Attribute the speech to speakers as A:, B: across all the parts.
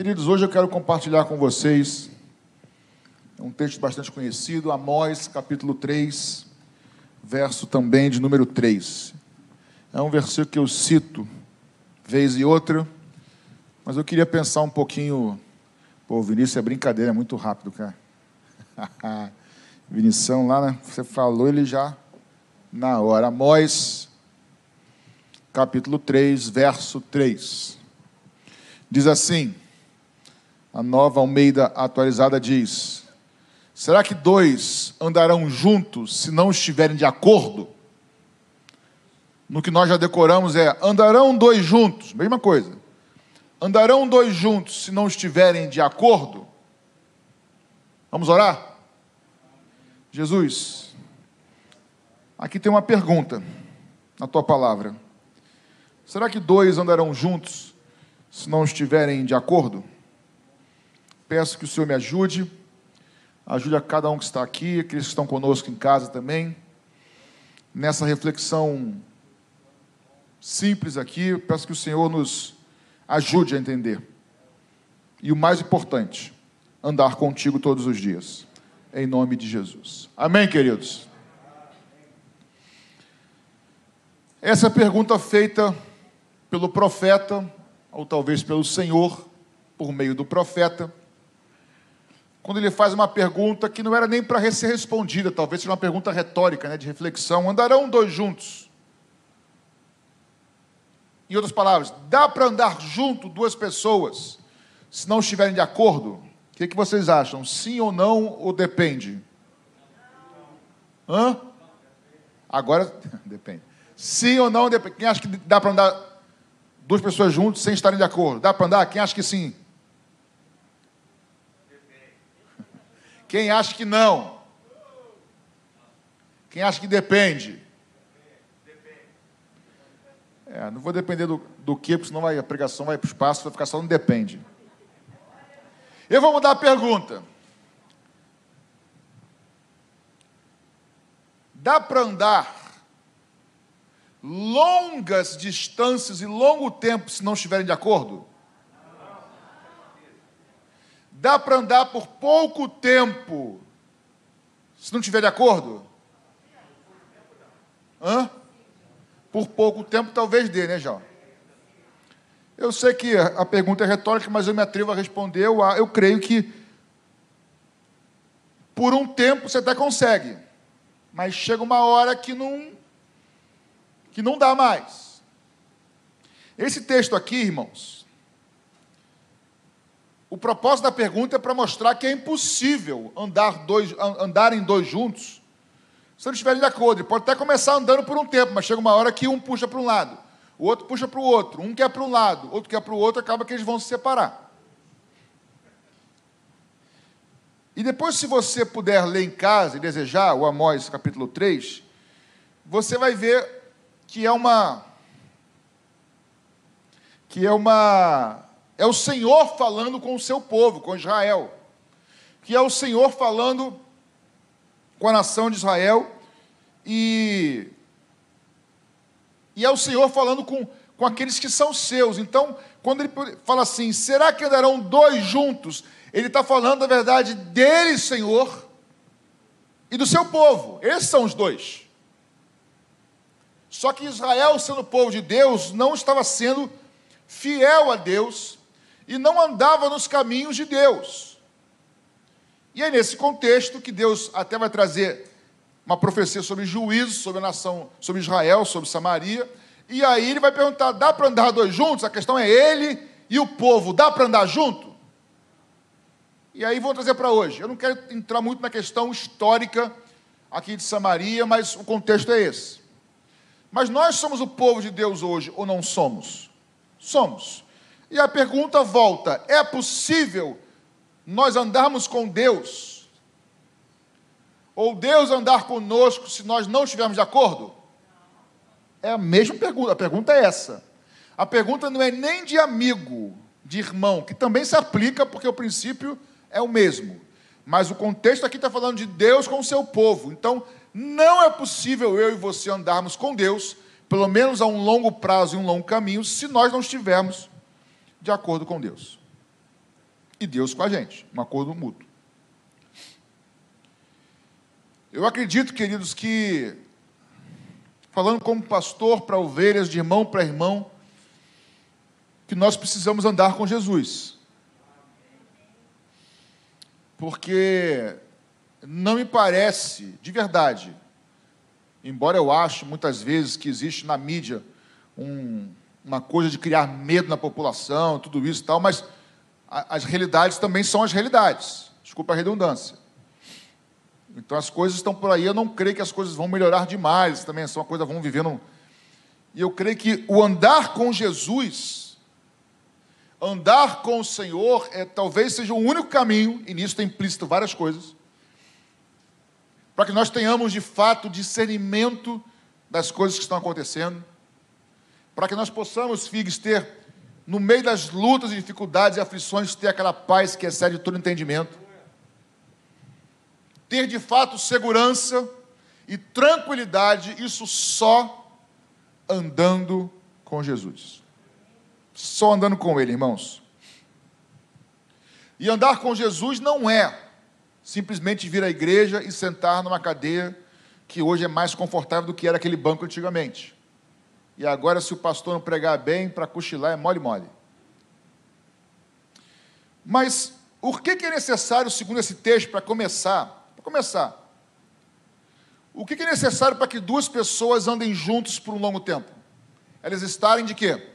A: Queridos, hoje eu quero compartilhar com vocês um texto bastante conhecido, Amós, capítulo 3, verso também de número 3. É um versículo que eu cito vez e outra, mas eu queria pensar um pouquinho. Pô, Vinícius é brincadeira, é muito rápido, cara. Vinição lá, né? você falou, ele já na hora. Amós, capítulo 3, verso 3. Diz assim: a nova Almeida atualizada diz: Será que dois andarão juntos se não estiverem de acordo? No que nós já decoramos é: andarão dois juntos, mesma coisa. Andarão dois juntos se não estiverem de acordo? Vamos orar? Jesus, aqui tem uma pergunta na tua palavra. Será que dois andarão juntos se não estiverem de acordo? Peço que o Senhor me ajude, ajude a cada um que está aqui, aqueles que estão conosco em casa também, nessa reflexão simples aqui. Peço que o Senhor nos ajude a entender. E o mais importante, andar contigo todos os dias. Em nome de Jesus. Amém, queridos? Essa é pergunta feita pelo profeta, ou talvez pelo Senhor, por meio do profeta quando ele faz uma pergunta que não era nem para ser respondida, talvez seja uma pergunta retórica, né, de reflexão: andarão dois juntos? Em outras palavras, dá para andar junto duas pessoas se não estiverem de acordo? O que, que vocês acham? Sim ou não, ou depende? Hã? Agora, depende. Sim ou não, depende. Quem acha que dá para andar duas pessoas juntas sem estarem de acordo? Dá para andar? Quem acha que sim? Quem acha que não? Quem acha que depende? É, não vou depender do, do que, porque senão vai, a pregação vai para o espaço, vai ficar só no depende. Eu vou mudar a pergunta. Dá para andar longas distâncias e longo tempo se não estiverem de acordo? Dá para andar por pouco tempo, se não tiver de acordo? Hã? Por pouco tempo talvez dê, né, João? Eu sei que a pergunta é retórica, mas eu me atrevo a responder. Eu, eu creio que por um tempo você até consegue, mas chega uma hora que não que não dá mais. Esse texto aqui, irmãos, o propósito da pergunta é para mostrar que é impossível andar, dois, andarem dois juntos se não estiverem de acordo. Ele pode até começar andando por um tempo, mas chega uma hora que um puxa para um lado, o outro puxa para o outro, um quer para um lado, outro quer para o outro, acaba que eles vão se separar. E depois, se você puder ler em casa e desejar o Amós capítulo 3, você vai ver que é uma que é uma é o Senhor falando com o seu povo, com Israel. Que é o Senhor falando com a nação de Israel e, e é o Senhor falando com, com aqueles que são seus. Então, quando ele fala assim, será que andarão dois juntos? Ele está falando, na verdade, dele, Senhor, e do seu povo. Esses são os dois. Só que Israel, sendo povo de Deus, não estava sendo fiel a Deus e não andava nos caminhos de Deus. E é nesse contexto que Deus até vai trazer uma profecia sobre juízo, sobre a nação, sobre Israel, sobre Samaria. E aí ele vai perguntar: dá para andar dois juntos? A questão é ele e o povo, dá para andar junto? E aí vou trazer para hoje. Eu não quero entrar muito na questão histórica aqui de Samaria, mas o contexto é esse. Mas nós somos o povo de Deus hoje ou não somos? Somos. E a pergunta volta: é possível nós andarmos com Deus? Ou Deus andar conosco se nós não estivermos de acordo? É a mesma pergunta, a pergunta é essa. A pergunta não é nem de amigo, de irmão, que também se aplica porque o princípio é o mesmo. Mas o contexto aqui está falando de Deus com o seu povo. Então, não é possível eu e você andarmos com Deus, pelo menos a um longo prazo e um longo caminho, se nós não estivermos de acordo com Deus. e Deus com a gente, um acordo mútuo. Eu acredito, queridos, que, falando como pastor para ovelhas, de irmão para irmão, que nós precisamos andar com Jesus. Porque não me parece, de verdade, embora eu ache muitas vezes que existe na mídia um, uma coisa de criar medo na população, tudo isso e tal, mas as realidades também são as realidades. Desculpa a redundância. Então as coisas estão por aí, eu não creio que as coisas vão melhorar demais, também são uma coisa, vão vivendo. E eu creio que o andar com Jesus, andar com o Senhor, é, talvez seja o único caminho, e nisso tem implícito várias coisas, para que nós tenhamos de fato discernimento das coisas que estão acontecendo, para que nós possamos, filhos, ter, no meio das lutas, dificuldades e aflições, ter aquela paz que excede todo entendimento ter de fato segurança e tranquilidade, isso só andando com Jesus. Só andando com Ele, irmãos. E andar com Jesus não é simplesmente vir à igreja e sentar numa cadeira que hoje é mais confortável do que era aquele banco antigamente. E agora, se o pastor não pregar bem, para cochilar é mole-mole. Mas o que é necessário, segundo esse texto, para começar para começar, o que é necessário para que duas pessoas andem juntos por um longo tempo? Elas estarem de quê?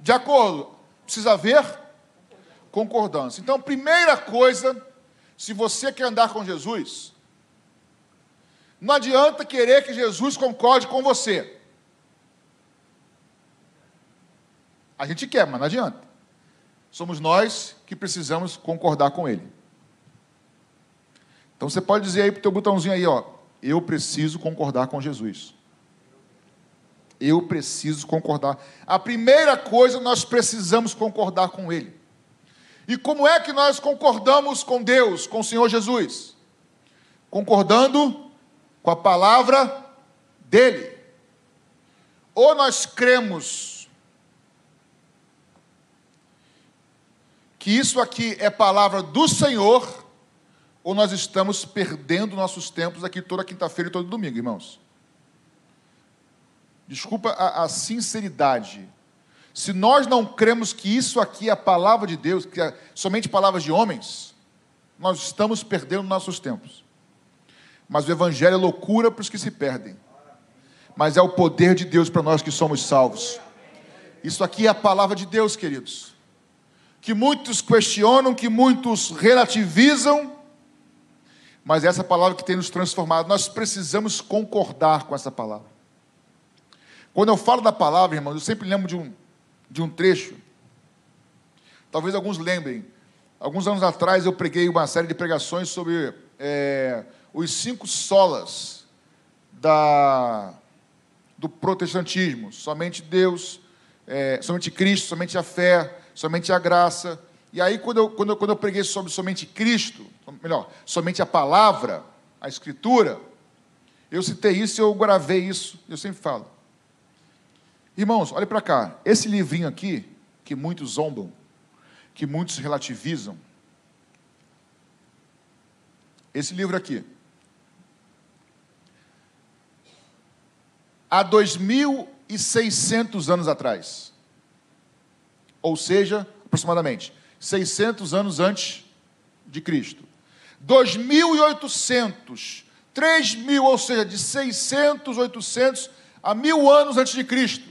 A: De acordo. Precisa haver concordância. Então, primeira coisa, se você quer andar com Jesus, não adianta querer que Jesus concorde com você. A gente quer, mas não adianta. Somos nós que precisamos concordar com Ele. Então você pode dizer aí para o teu botãozinho aí, ó, eu preciso concordar com Jesus. Eu preciso concordar. A primeira coisa nós precisamos concordar com Ele. E como é que nós concordamos com Deus, com o Senhor Jesus? Concordando com a palavra dele. Ou nós cremos que isso aqui é palavra do Senhor, ou nós estamos perdendo nossos tempos aqui toda quinta-feira e todo domingo, irmãos? Desculpa a, a, sinceridade. Se nós não cremos que isso aqui é a palavra de Deus, que é somente palavras de homens, nós estamos perdendo nossos tempos. Mas o Evangelho é loucura para os que se perdem. Mas é o poder de Deus para nós que somos salvos. Isso aqui é a palavra de Deus, queridos. Que muitos questionam, que muitos relativizam, mas essa palavra que tem nos transformado, nós precisamos concordar com essa palavra. Quando eu falo da palavra, irmãos, eu sempre lembro de um, de um trecho. Talvez alguns lembrem. Alguns anos atrás eu preguei uma série de pregações sobre é, os cinco solas da, do protestantismo: somente Deus, é, somente Cristo, somente a fé, somente a graça e aí, quando eu, quando, eu, quando eu preguei sobre somente Cristo, melhor, somente a palavra, a Escritura, eu citei isso eu gravei isso, eu sempre falo. Irmãos, olhe para cá. Esse livrinho aqui, que muitos zombam, que muitos relativizam, esse livro aqui, há 2.600 anos atrás, ou seja, aproximadamente 600 anos antes de Cristo. 2.800, 3 mil, ou seja, de 600, 800 a mil anos antes de Cristo.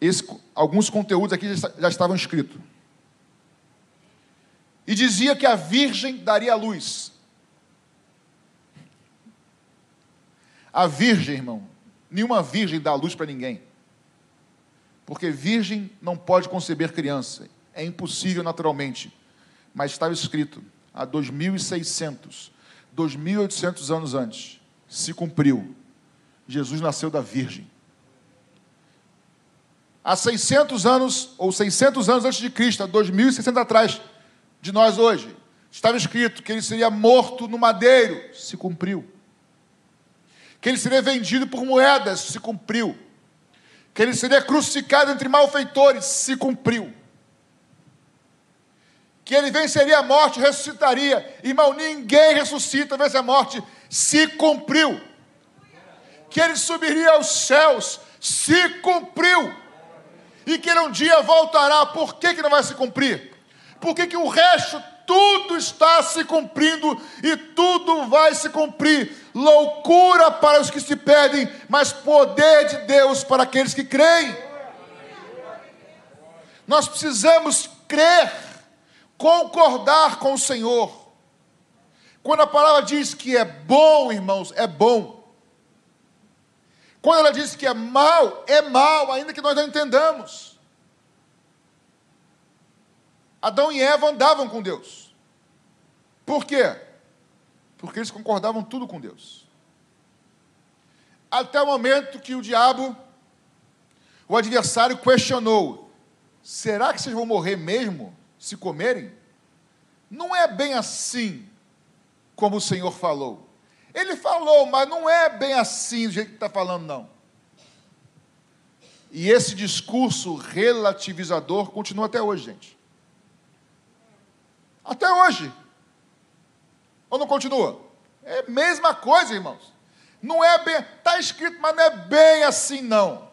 A: Esse, alguns conteúdos aqui já, já estavam escritos. E dizia que a virgem daria luz. A virgem, irmão, nenhuma virgem dá luz para ninguém. Porque virgem não pode conceber criança é impossível naturalmente, mas estava escrito há 2.600, 2.800 anos antes, se cumpriu. Jesus nasceu da Virgem. Há 600 anos, ou 600 anos antes de Cristo, há 2.600 atrás de nós hoje, estava escrito que ele seria morto no madeiro, se cumpriu. Que ele seria vendido por moedas, se cumpriu. Que ele seria crucificado entre malfeitores, se cumpriu que ele venceria a morte, ressuscitaria. Irmão, ninguém ressuscita, vence a morte, se cumpriu. Que ele subiria aos céus, se cumpriu. E que ele um dia voltará, por que, que não vai se cumprir? Por que, que o resto, tudo está se cumprindo e tudo vai se cumprir? Loucura para os que se perdem, mas poder de Deus para aqueles que creem. Nós precisamos crer concordar com o Senhor. Quando a palavra diz que é bom, irmãos, é bom. Quando ela diz que é mal, é mal, ainda que nós não entendamos. Adão e Eva andavam com Deus. Por quê? Porque eles concordavam tudo com Deus. Até o momento que o diabo, o adversário, questionou: será que vocês vão morrer mesmo? se comerem, não é bem assim como o Senhor falou. Ele falou, mas não é bem assim do jeito que está falando, não. E esse discurso relativizador continua até hoje, gente. Até hoje. Ou não continua? É a mesma coisa, irmãos. Não é bem, está escrito, mas não é bem assim, não.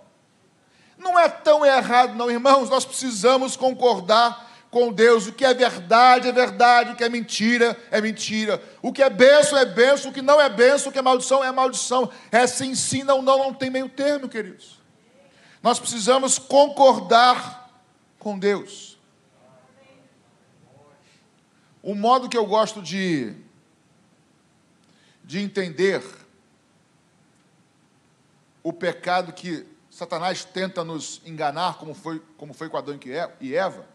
A: Não é tão errado, não, irmãos. Nós precisamos concordar com Deus. O que é verdade é verdade, o que é mentira é mentira. O que é benção é benção, o que não é benção, o que é maldição é maldição. É sim, sim, não, não, não tem meio termo, queridos. Nós precisamos concordar com Deus. O modo que eu gosto de, de entender o pecado que Satanás tenta nos enganar, como foi, como foi com Adão e Eva,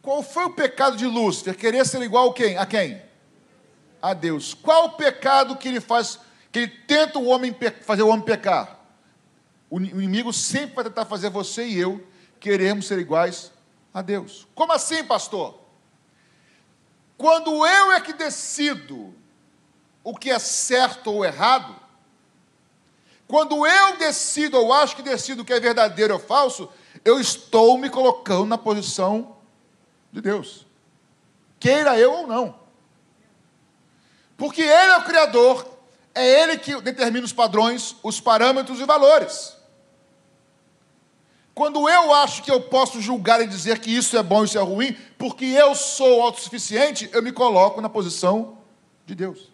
A: qual foi o pecado de Lúcifer? Querer ser igual a quem? A quem? A Deus. Qual o pecado que ele faz, que ele tenta o homem fazer o homem pecar? O inimigo sempre vai tentar fazer você e eu queremos ser iguais a Deus. Como assim, pastor? Quando eu é que decido o que é certo ou errado, quando eu decido ou acho que decido o que é verdadeiro ou falso, eu estou me colocando na posição de Deus. Queira eu ou não. Porque Ele é o Criador, é Ele que determina os padrões, os parâmetros e valores. Quando eu acho que eu posso julgar e dizer que isso é bom e isso é ruim, porque eu sou autossuficiente, eu me coloco na posição de Deus.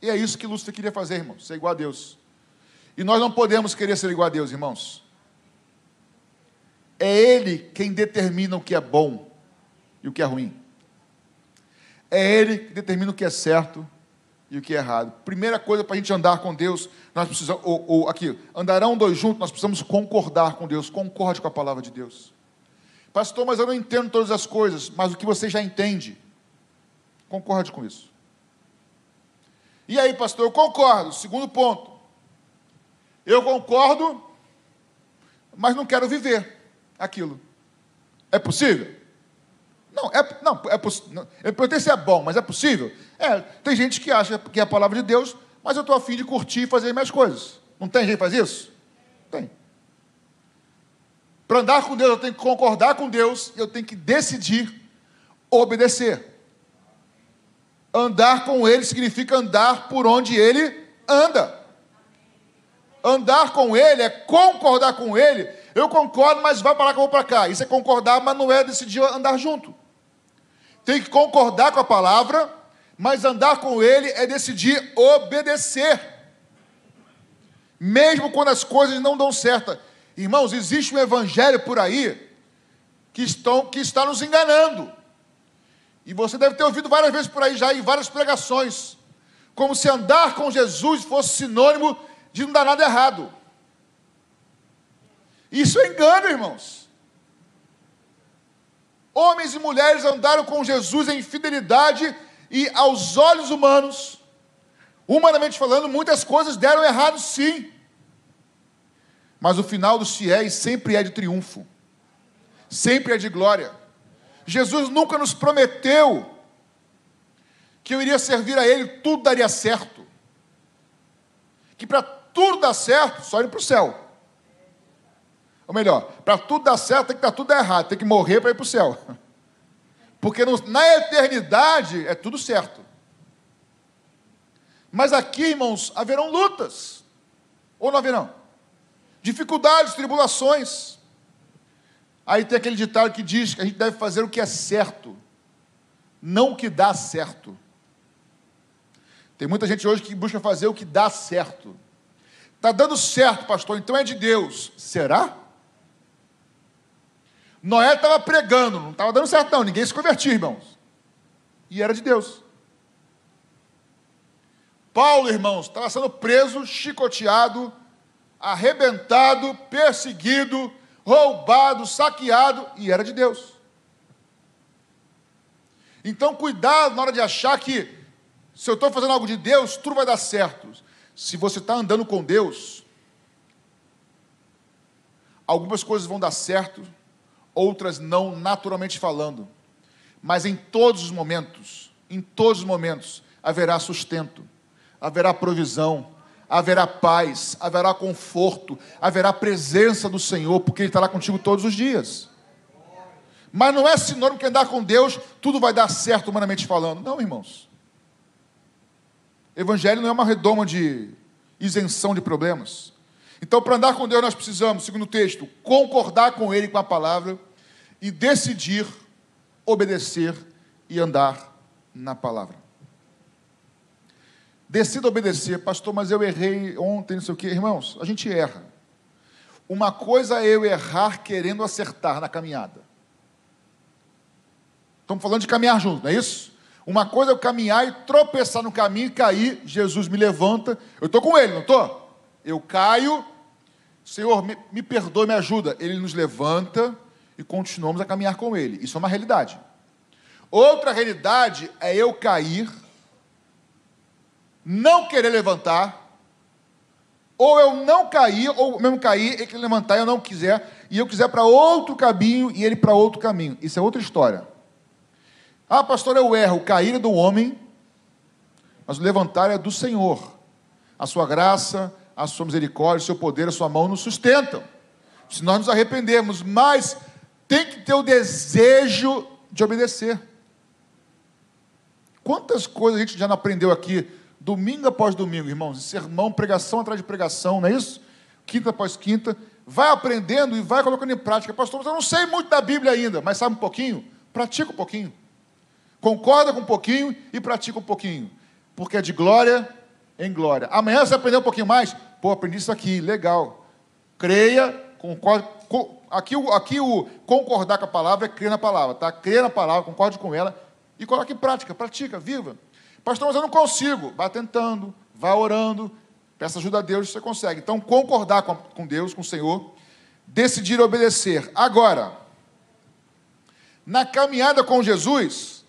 A: E é isso que Lúcifer queria fazer, irmãos, ser igual a Deus. E nós não podemos querer ser igual a Deus, irmãos. É Ele quem determina o que é bom e o que é ruim. É Ele que determina o que é certo e o que é errado. Primeira coisa para a gente andar com Deus, nós precisamos, ou, ou aqui, andarão dois juntos, nós precisamos concordar com Deus, concorde com a palavra de Deus. Pastor, mas eu não entendo todas as coisas, mas o que você já entende, concorde com isso. E aí, pastor, eu concordo. Segundo ponto, eu concordo, mas não quero viver aquilo. É possível? Não, é, não, é possível. Eu perguntei se é bom, mas é possível? É, tem gente que acha que é a palavra de Deus, mas eu estou afim de curtir e fazer minhas coisas. Não tem gente que faz isso? Tem. Para andar com Deus, eu tenho que concordar com Deus, eu tenho que decidir obedecer. Andar com Ele significa andar por onde Ele anda. Andar com Ele é concordar com Ele. Eu concordo, mas vai para lá que eu vou para cá. Isso é concordar, mas não é decidir andar junto tem que concordar com a palavra, mas andar com ele é decidir obedecer. Mesmo quando as coisas não dão certo. Irmãos, existe um evangelho por aí que, estão, que está nos enganando. E você deve ter ouvido várias vezes por aí já em várias pregações. Como se andar com Jesus fosse sinônimo de não dar nada errado. Isso é engano, irmãos. Homens e mulheres andaram com Jesus em fidelidade e aos olhos humanos, humanamente falando, muitas coisas deram errado sim. Mas o final dos fiéis sempre é de triunfo, sempre é de glória. Jesus nunca nos prometeu que eu iria servir a Ele, tudo daria certo. Que para tudo dar certo, só ir para o céu. Ou melhor, para tudo dar certo tem que dar tudo errado, tem que morrer para ir para o céu. Porque no, na eternidade é tudo certo. Mas aqui, irmãos, haverão lutas. Ou não haverão? Dificuldades, tribulações. Aí tem aquele ditado que diz que a gente deve fazer o que é certo, não o que dá certo. Tem muita gente hoje que busca fazer o que dá certo. Está dando certo, pastor, então é de Deus. Será? Noé estava pregando, não estava dando certo, não. Ninguém se convertia, irmãos. E era de Deus. Paulo, irmãos, estava sendo preso, chicoteado, arrebentado, perseguido, roubado, saqueado, e era de Deus. Então, cuidado na hora de achar que se eu estou fazendo algo de Deus, tudo vai dar certo. Se você está andando com Deus, algumas coisas vão dar certo, outras não, naturalmente falando. Mas em todos os momentos, em todos os momentos, haverá sustento, haverá provisão, haverá paz, haverá conforto, haverá presença do Senhor, porque Ele estará contigo todos os dias. Mas não é sinônimo que andar com Deus, tudo vai dar certo, humanamente falando. Não, irmãos. Evangelho não é uma redoma de isenção de problemas. Então, para andar com Deus, nós precisamos, segundo o texto, concordar com Ele, com a palavra, e decidir obedecer e andar na palavra. Decida obedecer, pastor, mas eu errei ontem, não sei o quê. Irmãos, a gente erra. Uma coisa é eu errar querendo acertar na caminhada. Estamos falando de caminhar junto, não é isso? Uma coisa é eu caminhar e tropeçar no caminho e cair, Jesus me levanta. Eu estou com ele, não estou? Eu caio, Senhor, me, me perdoe, me ajuda. Ele nos levanta e continuamos a caminhar com ele. Isso é uma realidade. Outra realidade é eu cair, não querer levantar, ou eu não cair, ou mesmo cair, ele levantar e eu não quiser, e eu quiser para outro caminho e ele para outro caminho. Isso é outra história. Ah, pastor, eu erro. Cair é do homem, mas o levantar é do Senhor. A sua graça, a sua misericórdia, o seu poder, a sua mão nos sustentam. Se nós nos arrependemos, mas tem que ter o desejo de obedecer. Quantas coisas a gente já não aprendeu aqui, domingo após domingo, irmãos, sermão, pregação atrás de pregação, não é isso? Quinta após quinta, vai aprendendo e vai colocando em prática. Pastor, eu não sei muito da Bíblia ainda, mas sabe um pouquinho? Pratica um pouquinho concorda com um pouquinho e pratica um pouquinho, porque é de glória em glória. Amanhã você aprender um pouquinho mais? Pô, aprendi isso aqui, legal. Creia, concorde. aqui, o, aqui o concordar com a palavra é crer na palavra, tá? Crer na palavra, concorde com ela e coloque em prática, pratica, viva. Pastor, mas eu não consigo. Vá tentando, vá orando, peça ajuda a Deus, você consegue. Então, concordar com, com Deus, com o Senhor, decidir obedecer. Agora, na caminhada com Jesus,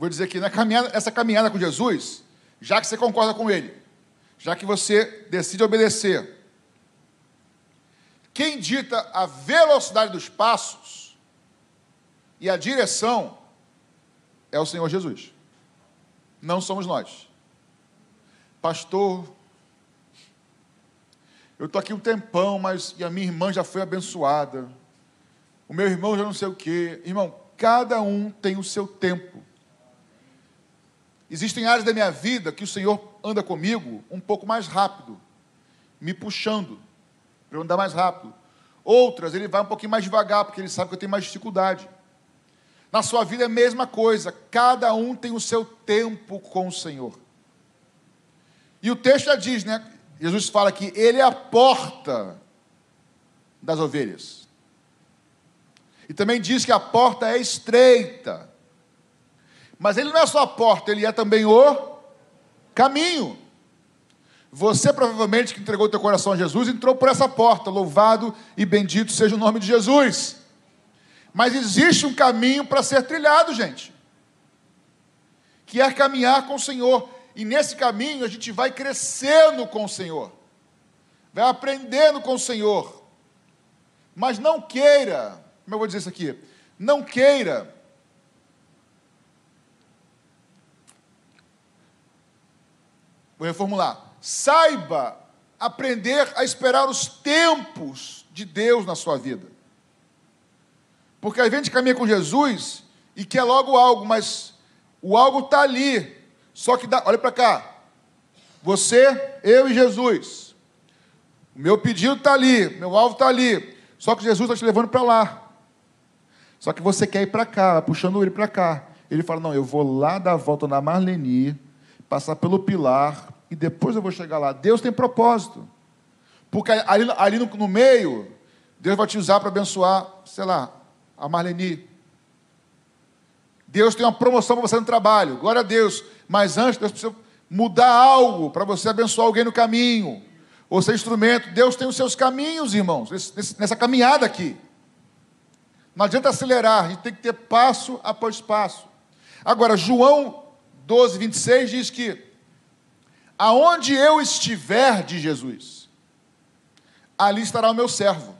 A: vou dizer que na caminhada, essa caminhada com Jesus, já que você concorda com Ele, já que você decide obedecer, quem dita a velocidade dos passos e a direção é o Senhor Jesus. Não somos nós. Pastor, eu estou aqui um tempão, mas e a minha irmã já foi abençoada. O meu irmão já não sei o quê. Irmão, cada um tem o seu tempo. Existem áreas da minha vida que o Senhor anda comigo um pouco mais rápido, me puxando para eu andar mais rápido. Outras, ele vai um pouquinho mais devagar, porque ele sabe que eu tenho mais dificuldade. Na sua vida é a mesma coisa, cada um tem o seu tempo com o Senhor. E o texto já diz, né? Jesus fala que ele é a porta das ovelhas. E também diz que a porta é estreita. Mas ele não é só a porta, ele é também o caminho. Você provavelmente que entregou teu coração a Jesus entrou por essa porta. Louvado e bendito seja o nome de Jesus. Mas existe um caminho para ser trilhado, gente. Que é caminhar com o Senhor. E nesse caminho a gente vai crescendo com o Senhor. Vai aprendendo com o Senhor. Mas não queira, como eu vou dizer isso aqui? Não queira Vou reformular. saiba aprender a esperar os tempos de Deus na sua vida. Porque a gente caminha com Jesus e quer logo algo, mas o algo está ali. Só que, dá, olha para cá. Você, eu e Jesus. O meu pedido está ali, meu alvo está ali. Só que Jesus está te levando para lá. Só que você quer ir para cá, puxando ele para cá. Ele fala: Não, eu vou lá dar a volta na Marleni, passar pelo pilar, e depois eu vou chegar lá. Deus tem propósito. Porque ali, ali no, no meio, Deus vai te usar para abençoar, sei lá, a Marleni. Deus tem uma promoção para você no trabalho, glória a Deus. Mas antes, Deus precisa mudar algo para você abençoar alguém no caminho. Ou ser instrumento. Deus tem os seus caminhos, irmãos, nessa caminhada aqui. Não adianta acelerar, a gente tem que ter passo após passo. Agora, João 12, 26 diz que aonde eu estiver de Jesus, ali estará o meu servo.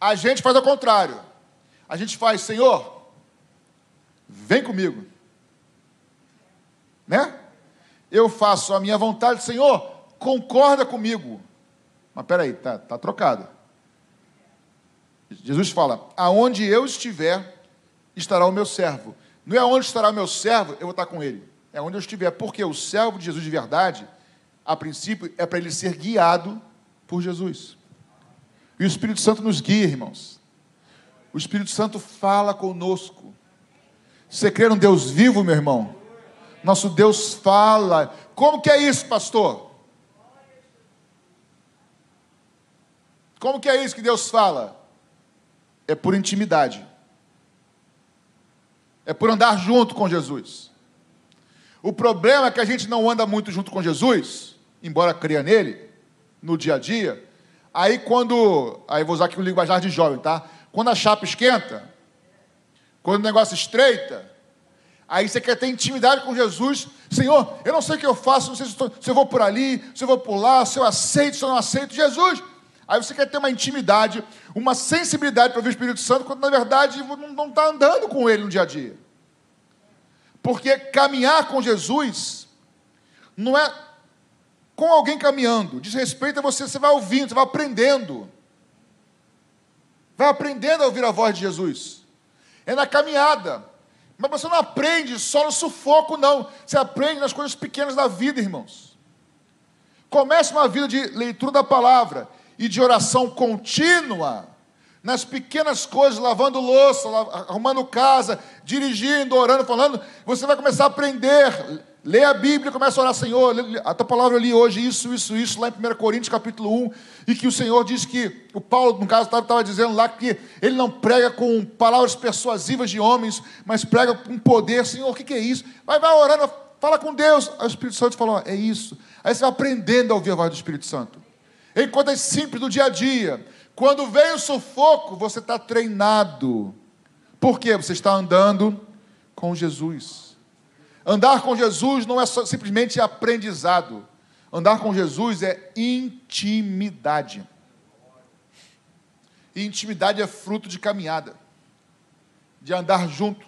A: A gente faz ao contrário. A gente faz, Senhor, vem comigo. Né? Eu faço a minha vontade, Senhor, concorda comigo. Mas peraí, tá, tá trocado. Jesus fala: aonde eu estiver, estará o meu servo. Não é onde estará o meu servo, eu vou estar com ele. É onde eu estiver. Porque o servo de Jesus de verdade, a princípio, é para ele ser guiado por Jesus. E o Espírito Santo nos guia, irmãos. O Espírito Santo fala conosco. Você crê num Deus vivo, meu irmão? Nosso Deus fala. Como que é isso, pastor? Como que é isso que Deus fala? É por intimidade é por andar junto com Jesus. O problema é que a gente não anda muito junto com Jesus, embora creia nele, no dia a dia. Aí quando, aí vou usar aqui o linguajar de jovem, tá? Quando a chapa esquenta, quando o negócio estreita, aí você quer ter intimidade com Jesus. Senhor, eu não sei o que eu faço, não sei se, estou, se eu vou por ali, se eu vou por lá, se eu aceito, se eu não aceito. Jesus, Aí você quer ter uma intimidade, uma sensibilidade para ouvir o Espírito Santo, quando na verdade não está andando com ele no dia a dia. Porque caminhar com Jesus não é com alguém caminhando, diz respeito a você, você vai ouvindo, você vai aprendendo. Vai aprendendo a ouvir a voz de Jesus. É na caminhada. Mas você não aprende só no sufoco, não. Você aprende nas coisas pequenas da vida, irmãos. Comece uma vida de leitura da palavra e de oração contínua, nas pequenas coisas, lavando louça, arrumando casa, dirigindo, orando, falando, você vai começar a aprender. Lê a Bíblia, começa a orar, Senhor, a tua palavra ali hoje, isso, isso, isso, lá em 1 Coríntios capítulo 1, e que o Senhor diz que, o Paulo, no caso, estava dizendo lá que ele não prega com palavras persuasivas de homens, mas prega com poder, Senhor, o que, que é isso? Vai, vai orando, fala com Deus. Aí o Espírito Santo falou, é isso. Aí você vai aprendendo a ouvir a voz do Espírito Santo em coisas simples do dia a dia. Quando vem o sufoco, você está treinado. Por quê? Você está andando com Jesus. Andar com Jesus não é só, simplesmente aprendizado. Andar com Jesus é intimidade. E intimidade é fruto de caminhada, de andar junto.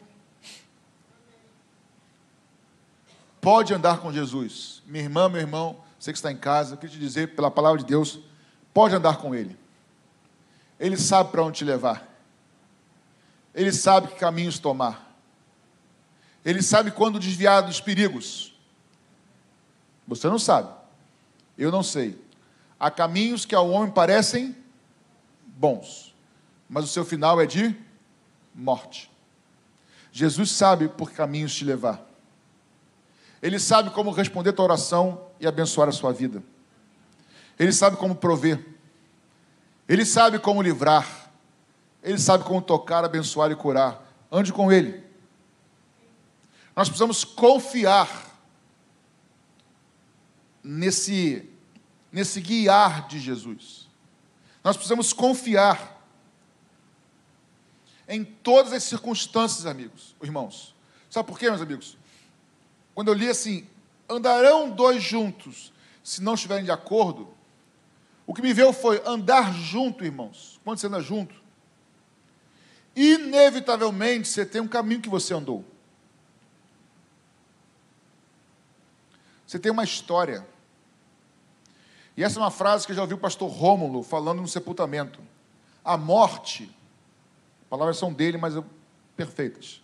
A: Pode andar com Jesus. Minha irmã, meu irmão, você que está em casa, eu queria te dizer, pela palavra de Deus, pode andar com Ele. Ele sabe para onde te levar. Ele sabe que caminhos tomar. Ele sabe quando desviar dos perigos. Você não sabe. Eu não sei. Há caminhos que ao homem parecem bons, mas o seu final é de morte. Jesus sabe por que caminhos te levar. Ele sabe como responder a tua oração e abençoar a sua vida. Ele sabe como prover. Ele sabe como livrar. Ele sabe como tocar, abençoar e curar. Ande com Ele. Nós precisamos confiar nesse, nesse guiar de Jesus. Nós precisamos confiar em todas as circunstâncias, amigos, irmãos. Sabe por quê, meus amigos? Quando eu li assim, andarão dois juntos se não estiverem de acordo, o que me veio foi andar junto, irmãos. Quando você anda junto, inevitavelmente você tem um caminho que você andou. Você tem uma história. E essa é uma frase que eu já ouvi o pastor Rômulo falando no sepultamento. A morte, palavras são dele, mas perfeitas.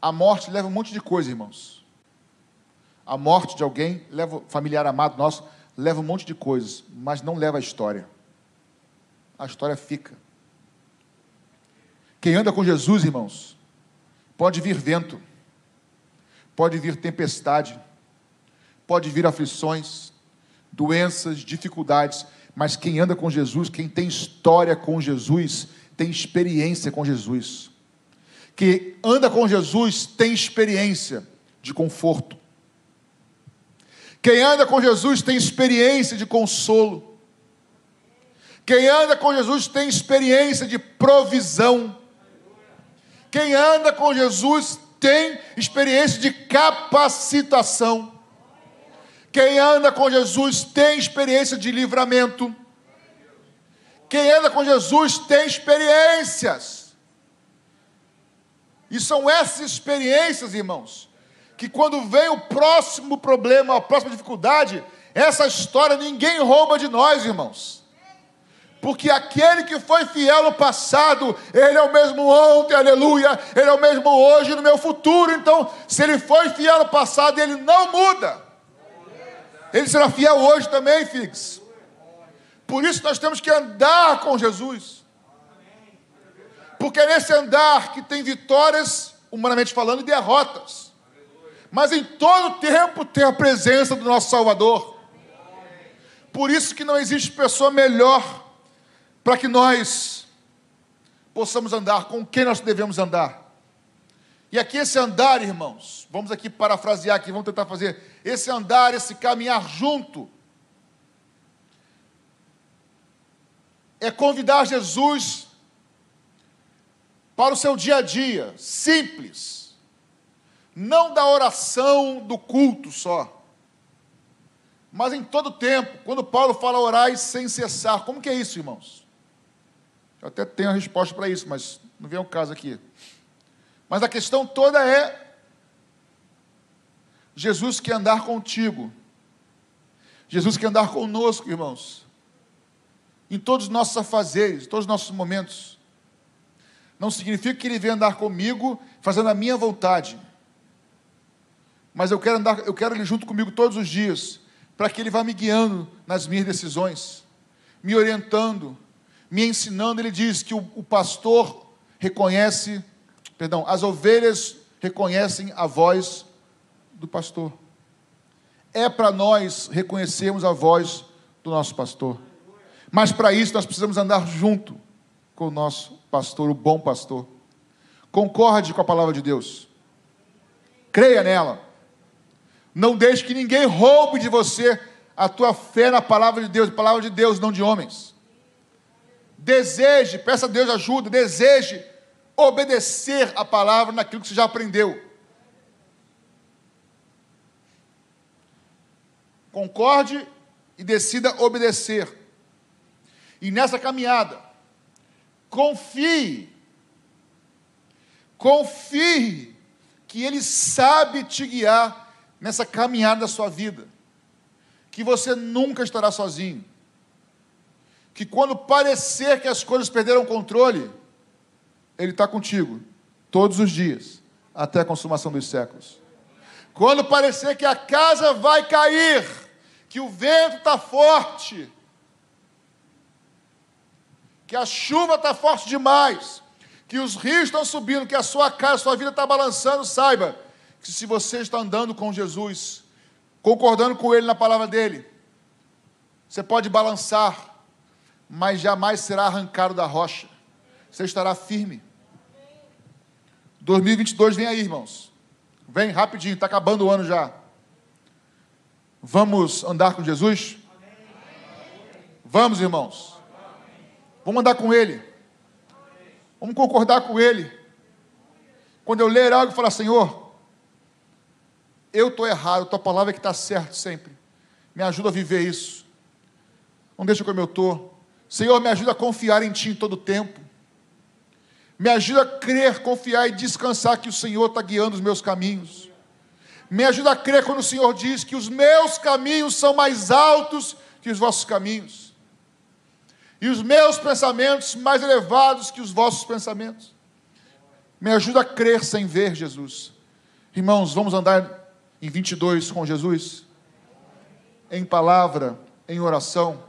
A: A morte leva um monte de coisa, irmãos. A morte de alguém, leva familiar amado nosso, leva um monte de coisas, mas não leva a história. A história fica. Quem anda com Jesus, irmãos, pode vir vento, pode vir tempestade, pode vir aflições, doenças, dificuldades, mas quem anda com Jesus, quem tem história com Jesus, tem experiência com Jesus. Que anda com Jesus tem experiência de conforto. Quem anda com Jesus tem experiência de consolo. Quem anda com Jesus tem experiência de provisão. Quem anda com Jesus tem experiência de capacitação. Quem anda com Jesus tem experiência de livramento. Quem anda com Jesus tem experiências. E são essas experiências, irmãos, que quando vem o próximo problema, a próxima dificuldade, essa história ninguém rouba de nós, irmãos. Porque aquele que foi fiel no passado, ele é o mesmo ontem, aleluia, ele é o mesmo hoje no meu futuro. Então, se ele foi fiel no passado, ele não muda. Ele será fiel hoje também, filhos. Por isso nós temos que andar com Jesus. Porque é nesse andar que tem vitórias, humanamente falando, e derrotas. Mas em todo tempo tem a presença do nosso Salvador. Por isso que não existe pessoa melhor para que nós possamos andar com quem nós devemos andar. E aqui esse andar, irmãos, vamos aqui parafrasear aqui, vamos tentar fazer esse andar, esse caminhar junto é convidar Jesus para o seu dia a dia, simples, não da oração do culto só, mas em todo tempo. Quando Paulo fala orar sem cessar, como que é isso, irmãos? Eu até tenho a resposta para isso, mas não vem o caso aqui. Mas a questão toda é: Jesus quer andar contigo, Jesus quer andar conosco, irmãos em todos os nossos afazeres, em todos os nossos momentos. Não significa que Ele venha andar comigo fazendo a minha vontade. Mas eu quero andar, eu quero Ele junto comigo todos os dias, para que Ele vá me guiando nas minhas decisões, me orientando, me ensinando. Ele diz que o, o pastor reconhece, perdão, as ovelhas reconhecem a voz do pastor. É para nós reconhecermos a voz do nosso pastor. Mas para isso nós precisamos andar junto com o nosso pastor, o bom pastor. Concorde com a palavra de Deus. Creia nela. Não deixe que ninguém roube de você a tua fé na palavra de Deus, palavra de Deus, não de homens. Deseje, peça a Deus ajuda, deseje obedecer a palavra naquilo que você já aprendeu. Concorde e decida obedecer. E nessa caminhada, confie, confie que Ele sabe te guiar nessa caminhada da sua vida, que você nunca estará sozinho, que quando parecer que as coisas perderam o controle, Ele está contigo, todos os dias, até a consumação dos séculos. Quando parecer que a casa vai cair, que o vento está forte, que a chuva está forte demais, que os rios estão subindo, que a sua casa, a sua vida está balançando, saiba que se você está andando com Jesus, concordando com Ele na palavra dele, você pode balançar, mas jamais será arrancado da rocha, você estará firme. 2022 vem aí, irmãos. Vem rapidinho, está acabando o ano já. Vamos andar com Jesus? Vamos, irmãos. Vamos andar com Ele. Vamos concordar com Ele. Quando eu ler algo e falar, Senhor, eu estou errado, tua palavra é que está certo sempre. Me ajuda a viver isso. Não deixa como eu estou. Senhor, me ajuda a confiar em Ti em todo o tempo. Me ajuda a crer, confiar e descansar que o Senhor está guiando os meus caminhos. Me ajuda a crer quando o Senhor diz que os meus caminhos são mais altos que os vossos caminhos, e os meus pensamentos mais elevados que os vossos pensamentos. Me ajuda a crer sem ver, Jesus. Irmãos, vamos andar em 22 com Jesus? Em palavra, em oração.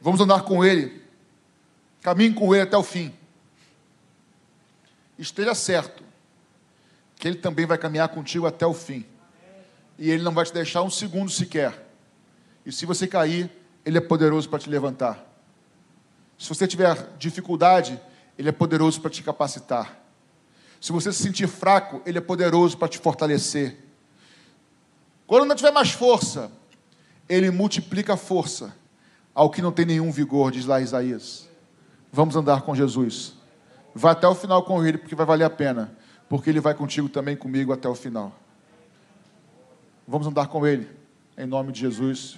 A: Vamos andar com Ele. Caminhe com Ele até o fim. Esteja certo que Ele também vai caminhar contigo até o fim. E Ele não vai te deixar um segundo sequer. E se você cair, Ele é poderoso para te levantar. Se você tiver dificuldade, Ele é poderoso para te capacitar. Se você se sentir fraco, Ele é poderoso para te fortalecer. Quando não tiver mais força, Ele multiplica a força ao que não tem nenhum vigor, diz lá Isaías. Vamos andar com Jesus. Vai até o final com Ele, porque vai valer a pena. Porque Ele vai contigo também comigo até o final. Vamos andar com Ele, em nome de Jesus.